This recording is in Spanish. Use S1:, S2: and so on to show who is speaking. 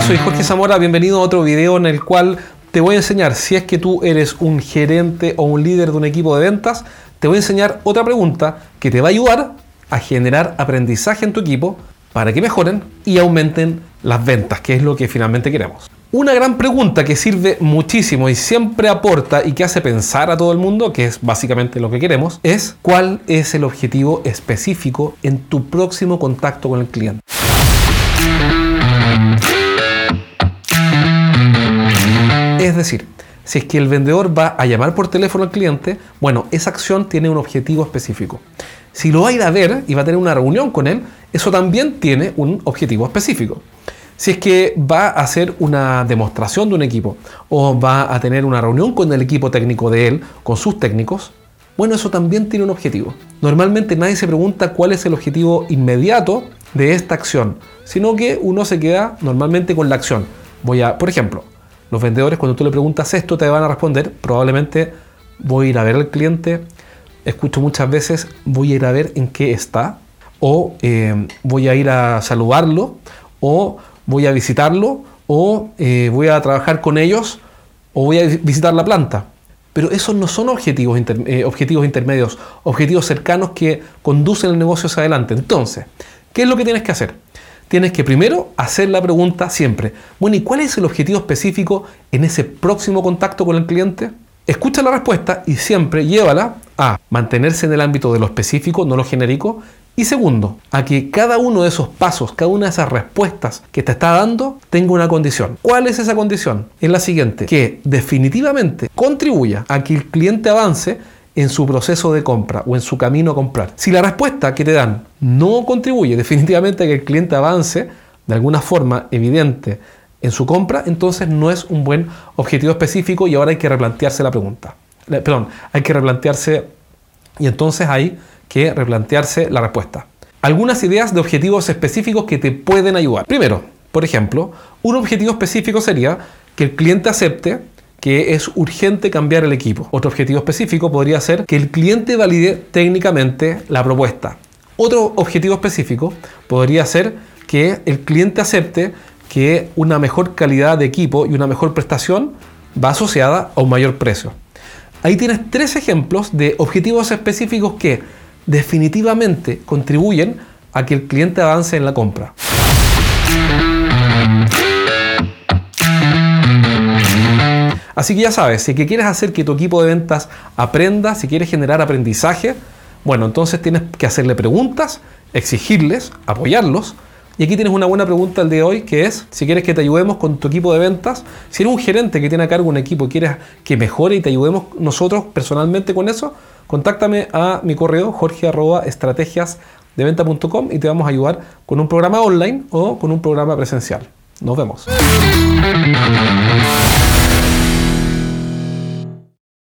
S1: Soy Jorge Zamora, bienvenido a otro video en el cual te voy a enseñar, si es que tú eres un gerente o un líder de un equipo de ventas, te voy a enseñar otra pregunta que te va a ayudar a generar aprendizaje en tu equipo para que mejoren y aumenten las ventas, que es lo que finalmente queremos. Una gran pregunta que sirve muchísimo y siempre aporta y que hace pensar a todo el mundo, que es básicamente lo que queremos, es cuál es el objetivo específico en tu próximo contacto con el cliente. Es decir, si es que el vendedor va a llamar por teléfono al cliente, bueno, esa acción tiene un objetivo específico. Si lo va a ir a ver y va a tener una reunión con él, eso también tiene un objetivo específico. Si es que va a hacer una demostración de un equipo o va a tener una reunión con el equipo técnico de él, con sus técnicos, bueno, eso también tiene un objetivo. Normalmente nadie se pregunta cuál es el objetivo inmediato de esta acción, sino que uno se queda normalmente con la acción. Voy a, por ejemplo, los vendedores cuando tú le preguntas esto te van a responder, probablemente voy a ir a ver al cliente, escucho muchas veces, voy a ir a ver en qué está, o eh, voy a ir a saludarlo, o voy a visitarlo, o eh, voy a trabajar con ellos, o voy a visitar la planta. Pero esos no son objetivos, eh, objetivos intermedios, objetivos cercanos que conducen el negocio hacia adelante. Entonces, ¿qué es lo que tienes que hacer? Tienes que primero hacer la pregunta siempre, bueno, ¿y cuál es el objetivo específico en ese próximo contacto con el cliente? Escucha la respuesta y siempre llévala a mantenerse en el ámbito de lo específico, no lo genérico. Y segundo, a que cada uno de esos pasos, cada una de esas respuestas que te está dando tenga una condición. ¿Cuál es esa condición? Es la siguiente, que definitivamente contribuya a que el cliente avance en su proceso de compra o en su camino a comprar. Si la respuesta que te dan no contribuye definitivamente a que el cliente avance de alguna forma evidente en su compra, entonces no es un buen objetivo específico y ahora hay que replantearse la pregunta. Perdón, hay que replantearse y entonces hay que replantearse la respuesta. Algunas ideas de objetivos específicos que te pueden ayudar. Primero, por ejemplo, un objetivo específico sería que el cliente acepte que es urgente cambiar el equipo. Otro objetivo específico podría ser que el cliente valide técnicamente la propuesta. Otro objetivo específico podría ser que el cliente acepte que una mejor calidad de equipo y una mejor prestación va asociada a un mayor precio. Ahí tienes tres ejemplos de objetivos específicos que definitivamente contribuyen a que el cliente avance en la compra. Así que ya sabes, si quieres hacer que tu equipo de ventas aprenda, si quieres generar aprendizaje, bueno, entonces tienes que hacerle preguntas, exigirles, apoyarlos. Y aquí tienes una buena pregunta el de hoy, que es, si quieres que te ayudemos con tu equipo de ventas, si eres un gerente que tiene a cargo un equipo y quieres que mejore y te ayudemos nosotros personalmente con eso, contáctame a mi correo jorge.estrategiasdeventa.com y te vamos a ayudar con un programa online o con un programa presencial. Nos vemos.